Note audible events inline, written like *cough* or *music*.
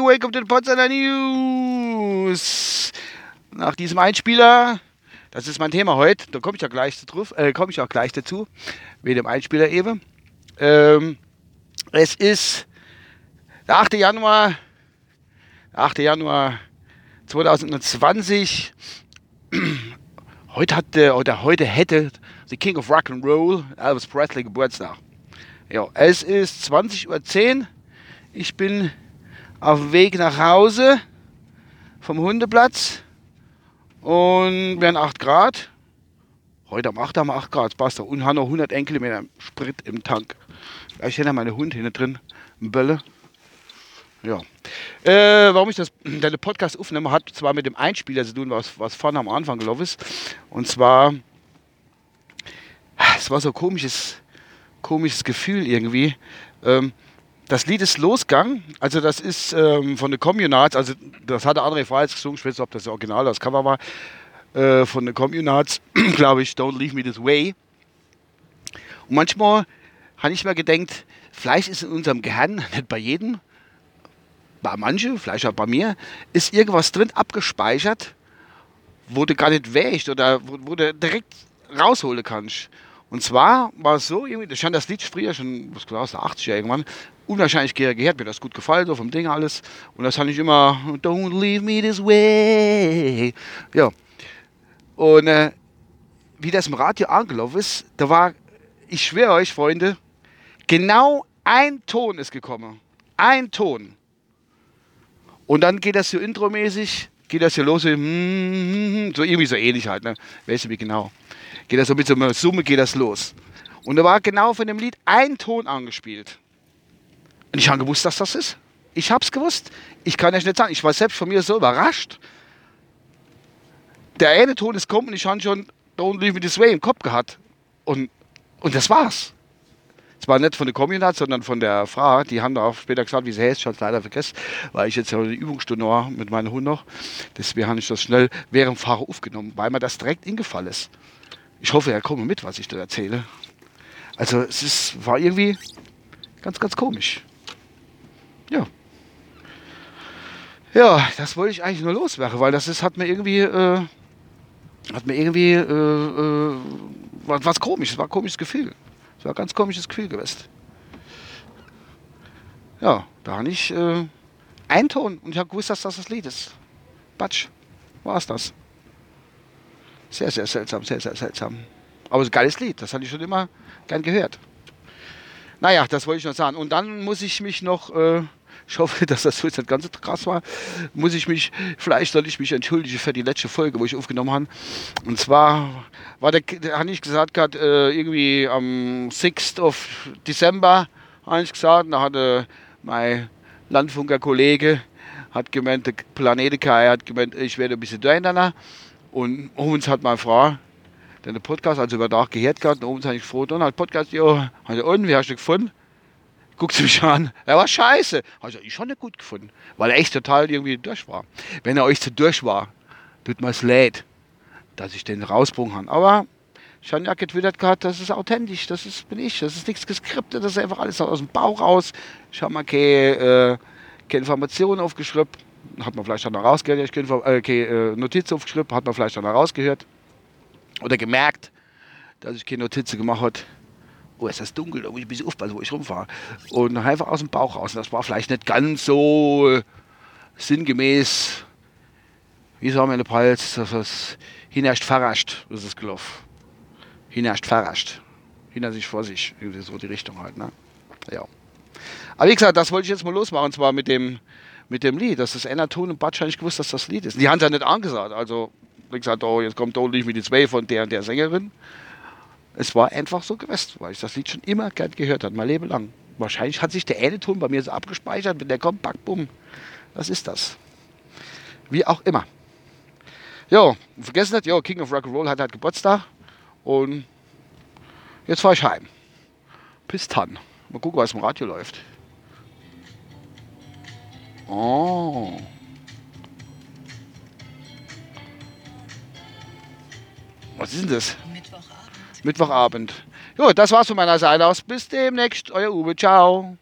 Welcome to the Potsdamer News. Nach diesem Einspieler, das ist mein Thema heute, da komme ich ja gleich drauf, äh, komme ich auch gleich dazu, wegen dem Einspieler eben. Ähm, es ist der 8. Januar, der 8. Januar 2020. Heute hatte oder heute hätte The King of Rock and Roll Elvis Presley Geburtstag. Ja, es ist 20.10 Uhr. Ich bin auf dem Weg nach Hause vom Hundeplatz und wir haben 8 Grad. Heute am 8 haben wir 8 Grad, passt doch. Und haben noch 100 Kilometer Sprit im Tank. Ich hätte meine Hund hinten drin, Bölle. Ja. Äh, warum ich das, *clears throat* deine Podcast aufnehme, hat zwar mit dem Einspieler zu tun, was, was vorne am Anfang gelaufen ist. Und zwar, es war so komisches, komisches Gefühl irgendwie. Ähm, das Lied ist losgegangen, also das ist ähm, von den Communards, also das hatte André Freiheit gesungen, ich weiß nicht, ob das Original oder das Cover war, äh, von den Communards, *clears throat* glaube ich, Don't Leave Me This Way. Und manchmal habe ich mir gedacht, vielleicht ist in unserem Gehirn, *laughs* nicht bei jedem, bei manchen, vielleicht auch bei mir, ist irgendwas drin abgespeichert, wo du gar nicht wächst oder wo, wo du direkt rausholen kannst. Und zwar war es so, irgendwie, das stand das Lied früher schon, was aus der 80er irgendwann, unwahrscheinlich gehört, mir das gut gefallen, so vom Ding alles. Und das fand ich immer, don't leave me this way. Ja. Und äh, wie das im Radio angelaufen ist, da war, ich schwöre euch, Freunde, genau ein Ton ist gekommen. Ein Ton. Und dann geht das so intromäßig, geht das hier los, so, so irgendwie so ähnlich halt, ne? Weißt du wie genau? Geht das so mit so einer Summe, geht das los. Und da war genau von dem Lied ein Ton angespielt. Und ich habe gewusst, dass das ist. Ich habe es gewusst. Ich kann euch nicht sagen. Ich war selbst von mir so überrascht. Der eine Ton ist kommt und ich habe schon Don't Leave Me This Way im Kopf gehabt. Und, und das war's. Es war nicht von der Kommunat, sondern von der Frau. Die haben da auch später gesagt, wie sie heißt. Ich habe es leider vergessen, weil ich jetzt eine Übungsstunde war mit meinem Hund noch. Deswegen habe ich das schnell während dem Fahren aufgenommen, weil mir das direkt ingefallen ist. Ich hoffe, er kommt mit, was ich da erzähle. Also es ist, war irgendwie ganz, ganz komisch. Ja. Ja, das wollte ich eigentlich nur loswerden, weil das ist, hat mir irgendwie, äh, hat mir irgendwie äh, äh, was, was komisch, es war ein komisches Gefühl. Es war ein ganz komisches Gefühl gewesen. Ja, da habe ich äh, einen Ton und ich habe gewusst, dass das das Lied ist. Batsch, war es das. Sehr, sehr seltsam, sehr, sehr seltsam. Aber ein geiles Lied, das hatte ich schon immer gern gehört. Naja, das wollte ich noch sagen. Und dann muss ich mich noch, äh, ich hoffe, dass das jetzt nicht ganz so krass war, muss ich mich, vielleicht soll ich mich entschuldigen für die letzte Folge, wo ich aufgenommen habe. Und zwar war der, der habe ich gesagt gehabt, äh, irgendwie am 6. of Dezember, habe ich gesagt, da hatte mein Landfunker Kollege, hat gemeint, der Planetiker hat gemeint, ich werde ein bisschen durcheinander. Und uns hat meine Frau den Podcast, also über Tag gehört gehabt, und uns habe ich gefragt, und hat Podcast, ja, und, wie hast du gefunden? Guckt sie mich an, er war scheiße. Also ich schon nicht gut gefunden, weil er echt total irgendwie durch war. Wenn er euch zu durch war, tut mir es leid, dass ich den rausbringen kann. Aber ich habe ja getwittert gehabt, das ist authentisch, das ist, bin ich, das ist nichts geskriptet, das ist einfach alles aus dem Bauch raus. Ich habe mal keine, äh, keine Informationen aufgeschrieben, hat man vielleicht dann rausgehört, ich keine, äh, äh, Notiz aufgeschrieben, hat man vielleicht dann rausgehört oder gemerkt, dass ich keine Notiz gemacht habe. Oh, ist das dunkel, da muss ich ein bisschen aufpassen, wo ich rumfahre. Und einfach aus dem Bauch raus. Und das war vielleicht nicht ganz so sinngemäß, wie sagen wir in der Palz, dass das hinerst verrascht, ist es gelaufen. Hinerst verrascht. Hinter sich vor sich, irgendwie so die Richtung halt, ne? Ja. Aber wie gesagt, das wollte ich jetzt mal losmachen, und zwar mit dem, mit dem Lied. Das ist Thun und Batsch nicht gewusst, dass das Lied ist. Die haben es ja nicht angesagt. Also, wie gesagt, oh, jetzt kommt Don't Leave Me This Way von der und der Sängerin. Es war einfach so gewesen, weil ich das Lied schon immer gern gehört habe, mein Leben lang. Wahrscheinlich hat sich der eine Ton bei mir so abgespeichert, wenn der kommt, back, bumm. Was ist das? Wie auch immer. Jo, vergessen nicht, jo, King of Rock'n'Roll hat halt Geburtstag und jetzt fahre ich heim. Bis dann. Mal gucken, was im Radio läuft. Oh. Was ist denn das? Mittwochabend. Jo, das war's von meiner Seite aus. Bis demnächst. Euer Uwe. Ciao.